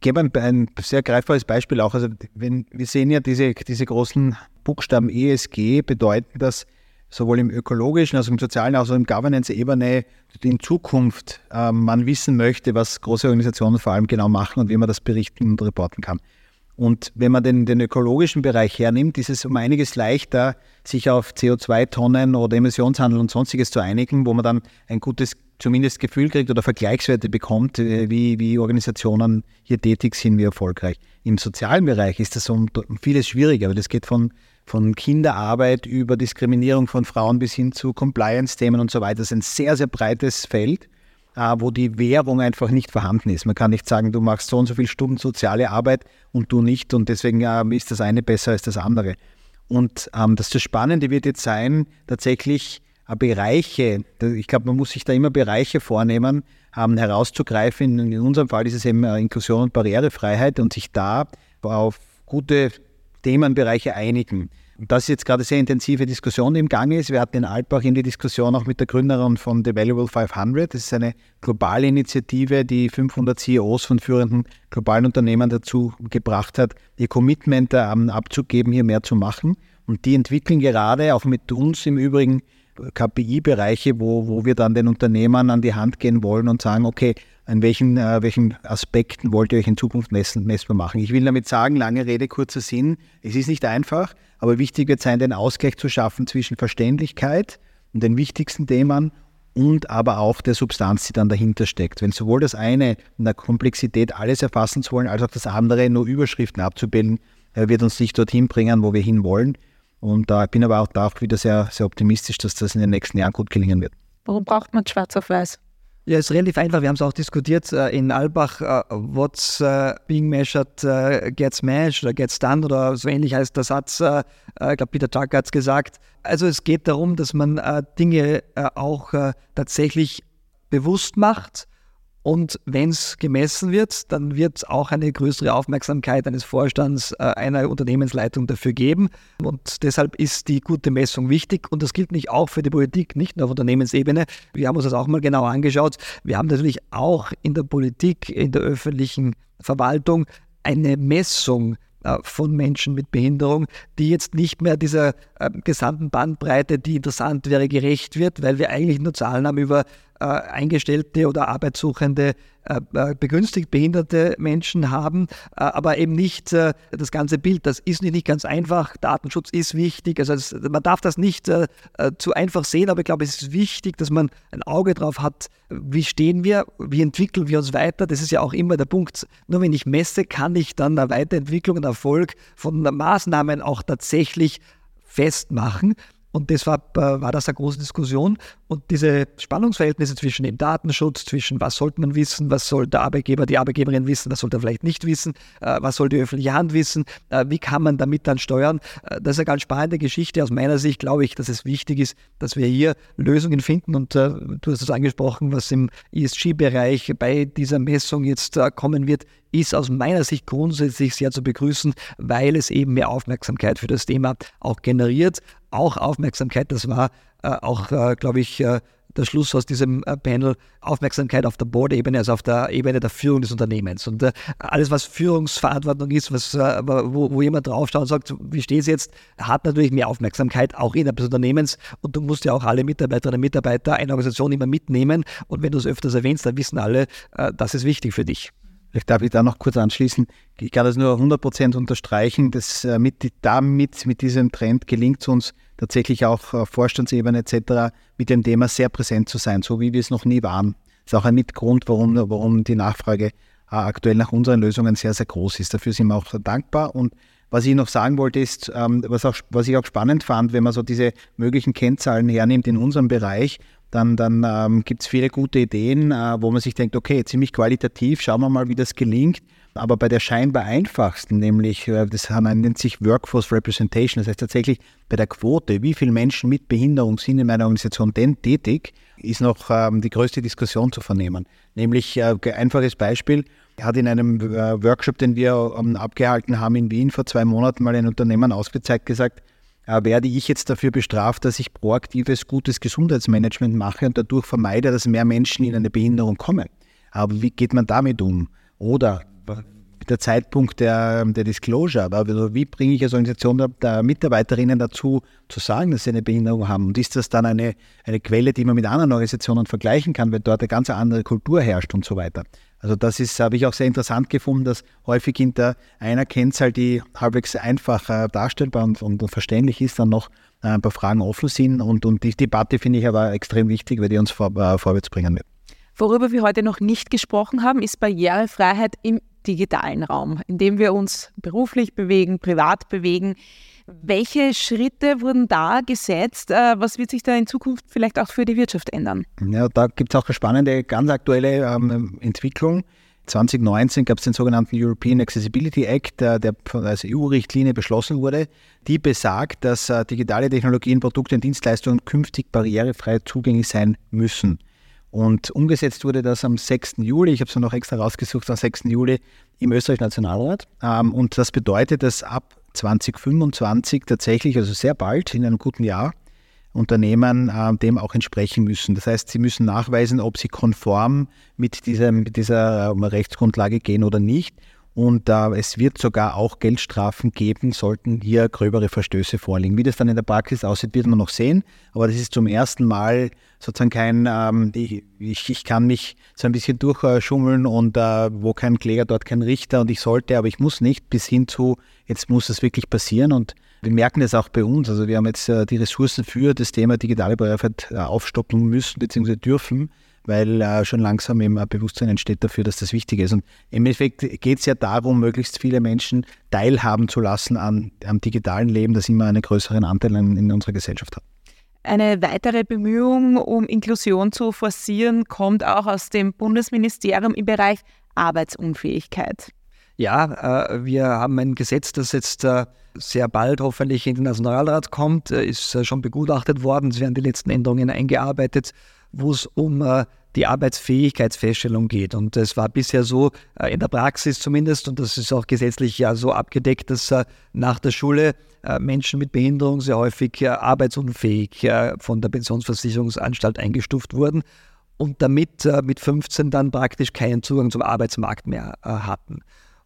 gebe ein, ein sehr greifbares Beispiel auch. Also wenn, wir sehen ja diese, diese großen Buchstaben ESG bedeuten, dass sowohl im ökologischen, also im sozialen, als auch im Governance-Ebene in Zukunft äh, man wissen möchte, was große Organisationen vor allem genau machen und wie man das berichten und reporten kann. Und wenn man den, den ökologischen Bereich hernimmt, ist es um einiges leichter, sich auf CO2-Tonnen oder Emissionshandel und sonstiges zu einigen, wo man dann ein gutes zumindest Gefühl kriegt oder Vergleichswerte bekommt, äh, wie, wie Organisationen hier tätig sind, wie erfolgreich. Im sozialen Bereich ist das um vieles schwieriger, weil das geht von, von Kinderarbeit über Diskriminierung von Frauen bis hin zu Compliance-Themen und so weiter. Das ist ein sehr, sehr breites Feld. Äh, wo die Währung einfach nicht vorhanden ist. Man kann nicht sagen, du machst so und so viele Stunden soziale Arbeit und du nicht und deswegen ähm, ist das eine besser als das andere. Und ähm, das, das Spannende wird jetzt sein, tatsächlich äh, Bereiche, ich glaube, man muss sich da immer Bereiche vornehmen, ähm, herauszugreifen. In, unserem Fall ist es eben äh, Inklusion und Barrierefreiheit und sich da auf gute Themenbereiche einigen. Und das ist jetzt gerade sehr intensive Diskussion im Gange ist. Wir hatten in Alpbach in die Diskussion auch mit der Gründerin von The Valuable 500. Das ist eine globale Initiative, die 500 CEOs von führenden globalen Unternehmen dazu gebracht hat, ihr Commitment ähm, abzugeben, hier mehr zu machen. Und die entwickeln gerade auch mit uns im Übrigen KPI-Bereiche, wo, wo wir dann den Unternehmern an die Hand gehen wollen und sagen, okay, an welchen, äh, welchen Aspekten wollt ihr euch in Zukunft messbar machen. Ich will damit sagen, lange Rede, kurzer Sinn, es ist nicht einfach, aber wichtig wird sein, den Ausgleich zu schaffen zwischen Verständlichkeit und den wichtigsten Themen und aber auch der Substanz, die dann dahinter steckt. Wenn sowohl das eine in der Komplexität alles erfassen zu wollen, als auch das andere nur Überschriften abzubilden, äh, wird uns nicht dorthin bringen, wo wir hinwollen. Und da äh, bin aber auch da auch wieder sehr, sehr optimistisch, dass das in den nächsten Jahren gut gelingen wird. Warum braucht man schwarz auf weiß? Ja, es ist relativ einfach. Wir haben es auch diskutiert äh, in Albach. Uh, what's uh, being measured uh, gets matched oder gets done oder so ähnlich heißt der Satz. ich glaube, Peter Tucker hat es gesagt. Also es geht darum, dass man Dinge auch tatsächlich bewusst macht und wenn es gemessen wird, dann wird es auch eine größere Aufmerksamkeit eines Vorstands, äh, einer Unternehmensleitung dafür geben. Und deshalb ist die gute Messung wichtig. Und das gilt nicht auch für die Politik, nicht nur auf Unternehmensebene. Wir haben uns das auch mal genau angeschaut. Wir haben natürlich auch in der Politik, in der öffentlichen Verwaltung eine Messung äh, von Menschen mit Behinderung, die jetzt nicht mehr dieser äh, gesamten Bandbreite, die interessant wäre, gerecht wird, weil wir eigentlich nur Zahlen haben über äh, eingestellte oder arbeitssuchende, äh, äh, begünstigt behinderte Menschen haben, äh, aber eben nicht äh, das ganze Bild. Das ist nicht ganz einfach. Datenschutz ist wichtig. Also das, man darf das nicht äh, zu einfach sehen, aber ich glaube, es ist wichtig, dass man ein Auge drauf hat, wie stehen wir, wie entwickeln wir uns weiter. Das ist ja auch immer der Punkt. Nur wenn ich messe, kann ich dann eine Weiterentwicklung und Erfolg von Maßnahmen auch tatsächlich festmachen. Und deshalb äh, war das eine große Diskussion. Und diese Spannungsverhältnisse zwischen dem Datenschutz, zwischen was sollte man wissen, was soll der Arbeitgeber, die Arbeitgeberin wissen, was sollte er vielleicht nicht wissen, äh, was soll die öffentliche Hand wissen, äh, wie kann man damit dann steuern. Das ist eine ganz spannende Geschichte. Aus meiner Sicht glaube ich, dass es wichtig ist, dass wir hier Lösungen finden. Und du hast es angesprochen, was im ESG-Bereich bei dieser Messung jetzt kommen wird, ist aus meiner Sicht grundsätzlich sehr zu begrüßen, weil es eben mehr Aufmerksamkeit für das Thema auch generiert. Auch Aufmerksamkeit, das war äh, auch, äh, glaube ich, äh, der Schluss aus diesem äh, Panel Aufmerksamkeit auf der Board-Ebene, also auf der Ebene der Führung des Unternehmens. Und äh, alles, was Führungsverantwortung ist, was, äh, wo, wo, jemand draufschaut und sagt, wie steht es jetzt, hat natürlich mehr Aufmerksamkeit, auch innerhalb des Unternehmens. Und du musst ja auch alle Mitarbeiterinnen und Mitarbeiter einer Organisation immer mitnehmen. Und wenn du es öfters erwähnst, dann wissen alle, das ist wichtig für dich. Vielleicht darf ich da noch kurz anschließen. Ich kann das nur 100% unterstreichen, dass äh, mit, damit, mit diesem Trend gelingt es uns tatsächlich auch auf Vorstandsebene etc. mit dem Thema sehr präsent zu sein, so wie wir es noch nie waren. Das ist auch ein Mitgrund, warum, warum die Nachfrage äh, aktuell nach unseren Lösungen sehr, sehr groß ist. Dafür sind wir auch dankbar. Und was ich noch sagen wollte, ist, ähm, was, auch, was ich auch spannend fand, wenn man so diese möglichen Kennzahlen hernimmt in unserem Bereich, dann, dann ähm, gibt es viele gute Ideen, äh, wo man sich denkt, okay, ziemlich qualitativ, schauen wir mal, wie das gelingt. Aber bei der scheinbar einfachsten, nämlich, äh, das nennt sich Workforce Representation, das heißt tatsächlich bei der Quote, wie viele Menschen mit Behinderung sind in meiner Organisation denn tätig, ist noch ähm, die größte Diskussion zu vernehmen. Nämlich, äh, einfaches Beispiel, hat in einem äh, Workshop, den wir ähm, abgehalten haben in Wien vor zwei Monaten, mal ein Unternehmen ausgezeigt gesagt, werde ich jetzt dafür bestraft, dass ich proaktives, gutes Gesundheitsmanagement mache und dadurch vermeide, dass mehr Menschen in eine Behinderung kommen. Aber wie geht man damit um? Oder der Zeitpunkt der, der Disclosure, aber wie bringe ich als Organisation der, der, Mitarbeiterinnen dazu, zu sagen, dass sie eine Behinderung haben? Und ist das dann eine, eine Quelle, die man mit anderen Organisationen vergleichen kann, weil dort eine ganz andere Kultur herrscht und so weiter? Also das ist, habe ich auch sehr interessant gefunden, dass häufig hinter einer Kennzahl, die halbwegs einfach äh, darstellbar und, und, verständlich ist, dann noch äh, ein paar Fragen offen sind. Und, und die Debatte finde ich aber extrem wichtig, weil die uns vor, äh, vorwärts bringen wird. Worüber wir heute noch nicht gesprochen haben, ist Barrierefreiheit im digitalen Raum, in dem wir uns beruflich bewegen, privat bewegen. Welche Schritte wurden da gesetzt? Äh, was wird sich da in Zukunft vielleicht auch für die Wirtschaft ändern? Ja, da gibt es auch eine spannende, ganz aktuelle ähm, Entwicklung. 2019 gab es den sogenannten European Accessibility Act, der, der als EU-Richtlinie beschlossen wurde, die besagt, dass äh, digitale Technologien, Produkte und Dienstleistungen künftig barrierefrei zugänglich sein müssen. Und umgesetzt wurde das am 6. Juli, ich habe es noch extra rausgesucht, am 6. Juli im Österreichischen Nationalrat. Ähm, und das bedeutet, dass ab 2025 tatsächlich, also sehr bald, in einem guten Jahr, Unternehmen äh, dem auch entsprechen müssen. Das heißt, sie müssen nachweisen, ob sie konform mit, diesem, mit dieser äh, Rechtsgrundlage gehen oder nicht. Und äh, es wird sogar auch Geldstrafen geben, sollten hier gröbere Verstöße vorliegen. Wie das dann in der Praxis aussieht, wird man noch sehen. Aber das ist zum ersten Mal sozusagen kein, ähm, ich, ich, kann mich so ein bisschen durchschummeln und äh, wo kein Kläger, dort kein Richter und ich sollte, aber ich muss nicht, bis hin zu, jetzt muss es wirklich passieren. Und wir merken das auch bei uns. Also wir haben jetzt äh, die Ressourcen für das Thema digitale Barrierefreiheit äh, aufstocken müssen bzw. dürfen weil äh, schon langsam eben ein Bewusstsein entsteht dafür, dass das wichtig ist. Und im Endeffekt geht es ja darum, möglichst viele Menschen teilhaben zu lassen an, am digitalen Leben, das immer einen größeren Anteil in, in unserer Gesellschaft hat. Eine weitere Bemühung, um Inklusion zu forcieren, kommt auch aus dem Bundesministerium im Bereich Arbeitsunfähigkeit. Ja, äh, wir haben ein Gesetz, das jetzt äh, sehr bald hoffentlich in den Nationalrat kommt, äh, ist schon begutachtet worden. Es werden die letzten Änderungen eingearbeitet wo es um äh, die Arbeitsfähigkeitsfeststellung geht. Und es war bisher so, äh, in der Praxis zumindest, und das ist auch gesetzlich ja so abgedeckt, dass äh, nach der Schule äh, Menschen mit Behinderung sehr häufig äh, arbeitsunfähig äh, von der Pensionsversicherungsanstalt eingestuft wurden und damit mit 15 dann praktisch keinen Zugang zum Arbeitsmarkt mehr hatten.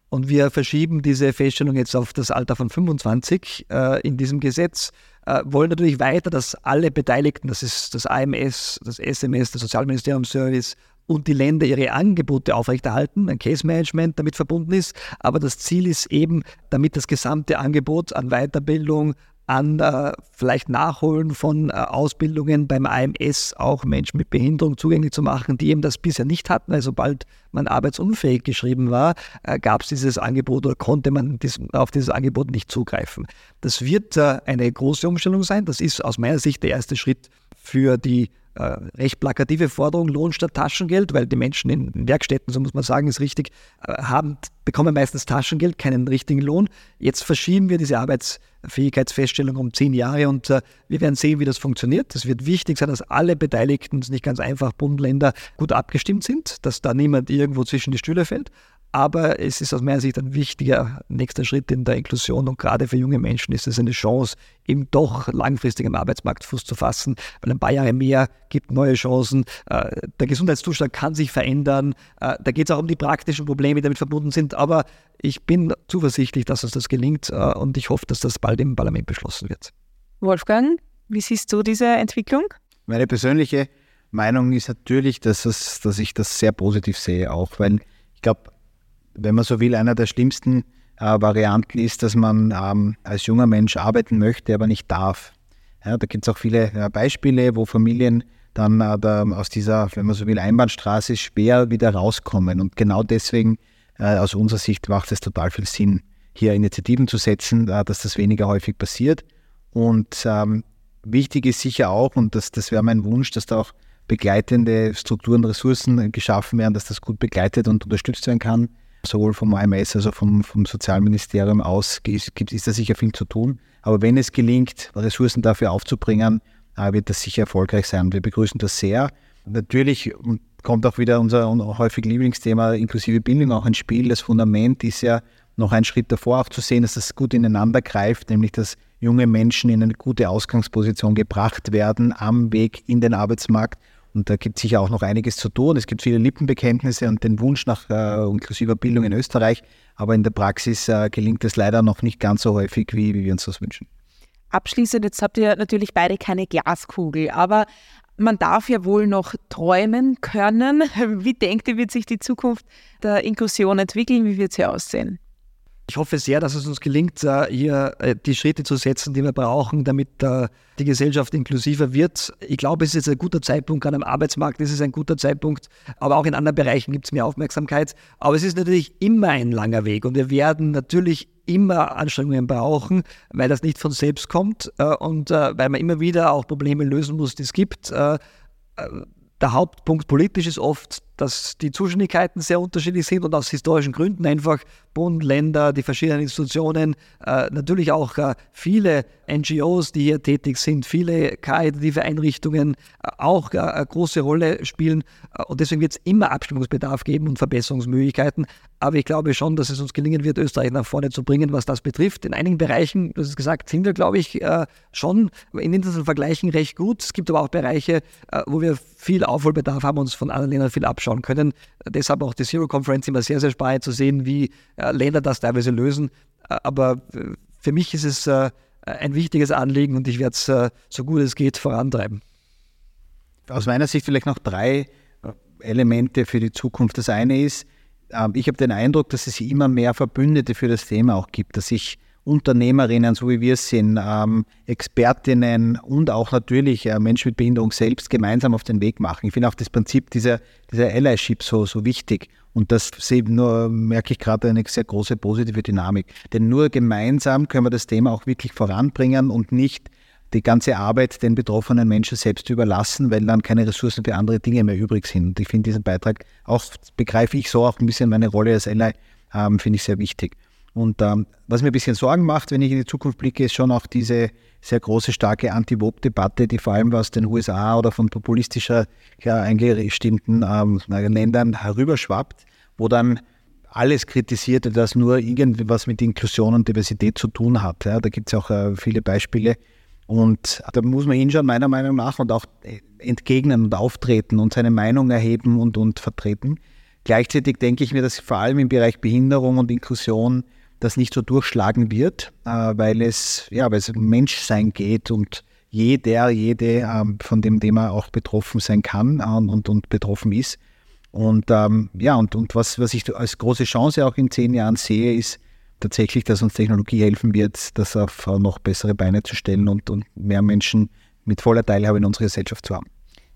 Und wir verschieben diese Feststellung jetzt auf das Alter von 25 äh, in diesem Gesetz, äh, wollen natürlich weiter, dass alle Beteiligten, das ist das AMS, das SMS, das Sozialministerium-Service und die Länder ihre Angebote aufrechterhalten, ein Case Management damit verbunden ist. Aber das Ziel ist eben, damit das gesamte Angebot an Weiterbildung, an äh, vielleicht Nachholen von äh, Ausbildungen beim AMS auch Menschen mit Behinderung zugänglich zu machen, die eben das bisher nicht hatten. Also sobald man arbeitsunfähig geschrieben war, äh, gab es dieses Angebot oder konnte man dies, auf dieses Angebot nicht zugreifen. Das wird äh, eine große Umstellung sein. Das ist aus meiner Sicht der erste Schritt für die äh, recht plakative Forderung Lohn statt Taschengeld, weil die Menschen in Werkstätten, so muss man sagen, ist richtig, äh, haben, bekommen meistens Taschengeld, keinen richtigen Lohn. Jetzt verschieben wir diese Arbeitsfähigkeitsfeststellung um zehn Jahre und äh, wir werden sehen, wie das funktioniert. Es wird wichtig sein, dass alle Beteiligten, nicht ganz einfach, Bund, Länder, gut abgestimmt sind, dass da niemand irgendwo zwischen die Stühle fällt. Aber es ist aus meiner Sicht ein wichtiger nächster Schritt in der Inklusion und gerade für junge Menschen ist es eine Chance, eben doch langfristig am Arbeitsmarkt Fuß zu fassen, weil ein paar Jahre mehr gibt neue Chancen. Äh, der Gesundheitszustand kann sich verändern. Äh, da geht es auch um die praktischen Probleme, die damit verbunden sind. Aber ich bin zuversichtlich, dass uns das gelingt äh, und ich hoffe, dass das bald im Parlament beschlossen wird. Wolfgang, wie siehst du diese Entwicklung? Meine persönliche Meinung ist natürlich, dass, es, dass ich das sehr positiv sehe, auch weil ich glaube, wenn man so will, einer der schlimmsten äh, Varianten ist, dass man ähm, als junger Mensch arbeiten möchte, aber nicht darf. Ja, da gibt es auch viele äh, Beispiele, wo Familien dann äh, da aus dieser, wenn man so will, Einbahnstraße schwer wieder rauskommen. Und genau deswegen, äh, aus unserer Sicht, macht es total viel Sinn, hier Initiativen zu setzen, äh, dass das weniger häufig passiert. Und ähm, wichtig ist sicher auch, und das, das wäre mein Wunsch, dass da auch begleitende Strukturen, Ressourcen geschaffen werden, dass das gut begleitet und unterstützt werden kann. Sowohl vom AMS, also vom, vom Sozialministerium aus, gibt, ist da sicher viel zu tun. Aber wenn es gelingt, Ressourcen dafür aufzubringen, äh, wird das sicher erfolgreich sein. Wir begrüßen das sehr. Natürlich kommt auch wieder unser häufig Lieblingsthema inklusive Bildung auch ins Spiel. Das Fundament ist ja noch einen Schritt davor auch zu sehen, dass das gut ineinander greift, nämlich dass junge Menschen in eine gute Ausgangsposition gebracht werden am Weg in den Arbeitsmarkt. Und da gibt es sicher auch noch einiges zu tun. Es gibt viele Lippenbekenntnisse und den Wunsch nach äh, inklusiver Bildung in Österreich, aber in der Praxis äh, gelingt es leider noch nicht ganz so häufig, wie, wie wir uns das wünschen. Abschließend, jetzt habt ihr natürlich beide keine Glaskugel, aber man darf ja wohl noch träumen können. Wie denkt ihr, wird sich die Zukunft der Inklusion entwickeln? Wie wird sie aussehen? Ich hoffe sehr, dass es uns gelingt, äh, hier äh, die Schritte zu setzen, die wir brauchen, damit äh, die Gesellschaft inklusiver wird. Ich glaube, es ist ein guter Zeitpunkt, gerade am Arbeitsmarkt ist es ein guter Zeitpunkt, aber auch in anderen Bereichen gibt es mehr Aufmerksamkeit. Aber es ist natürlich immer ein langer Weg und wir werden natürlich immer Anstrengungen brauchen, weil das nicht von selbst kommt und weil man immer wieder auch Probleme lösen muss, die es gibt. Der Hauptpunkt politisch ist oft, dass die Zuständigkeiten sehr unterschiedlich sind und aus historischen Gründen einfach Bund, Länder, die verschiedenen Institutionen, äh, natürlich auch äh, viele NGOs, die hier tätig sind, viele karitative Einrichtungen äh, auch äh, eine große Rolle spielen. Äh, und deswegen wird es immer Abstimmungsbedarf geben und Verbesserungsmöglichkeiten. Aber ich glaube schon, dass es uns gelingen wird, Österreich nach vorne zu bringen, was das betrifft. In einigen Bereichen, hast es gesagt, sind wir, glaube ich, äh, schon in internationalen Vergleichen recht gut. Es gibt aber auch Bereiche, wo wir viel Aufholbedarf haben und uns von anderen Ländern viel abschauen können. Deshalb auch die Zero Conference immer sehr, sehr spannend zu sehen, wie Länder das teilweise lösen. Aber für mich ist es ein wichtiges Anliegen und ich werde es so gut es geht vorantreiben. Aus meiner Sicht vielleicht noch drei Elemente für die Zukunft. Das eine ist, ähm, ich habe den Eindruck, dass es immer mehr Verbündete für das Thema auch gibt, dass sich Unternehmerinnen, so wie wir es sind, ähm, Expertinnen und auch natürlich äh, Menschen mit Behinderung selbst gemeinsam auf den Weg machen. Ich finde auch das Prinzip dieser, dieser Allyship so, so wichtig. Und das nur, merke ich gerade eine sehr große positive Dynamik. Denn nur gemeinsam können wir das Thema auch wirklich voranbringen und nicht die ganze Arbeit den betroffenen Menschen selbst überlassen, weil dann keine Ressourcen für andere Dinge mehr übrig sind. Und ich finde diesen Beitrag auch, begreife ich so auch ein bisschen meine Rolle als Ally, ähm, finde ich sehr wichtig. Und ähm, was mir ein bisschen Sorgen macht, wenn ich in die Zukunft blicke, ist schon auch diese sehr große, starke Anti-Vogue-Debatte, die vor allem aus den USA oder von populistischer ja, eingestimmten ähm, Ländern herüberschwappt, wo dann alles kritisiert, das nur irgendwas mit Inklusion und Diversität zu tun hat. Ja, da gibt es auch äh, viele Beispiele. Und da muss man hinschauen, meiner Meinung nach, und auch entgegnen und auftreten und seine Meinung erheben und, und vertreten. Gleichzeitig denke ich mir, dass vor allem im Bereich Behinderung und Inklusion das nicht so durchschlagen wird, äh, weil es ja, weil es um Menschsein geht und jeder, jede ähm, von dem Thema auch betroffen sein kann ähm, und, und betroffen ist. Und ähm, ja, und, und was, was ich als große Chance auch in zehn Jahren sehe, ist, tatsächlich, dass uns Technologie helfen wird, das auf noch bessere Beine zu stellen und, und mehr Menschen mit voller Teilhabe in unserer Gesellschaft zu haben.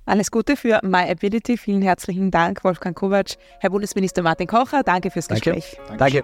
Alles Gute für MyAbility. Vielen herzlichen Dank, Wolfgang Kovac. Herr Bundesminister Martin Kocher, danke fürs. Gespräch. Danke. danke.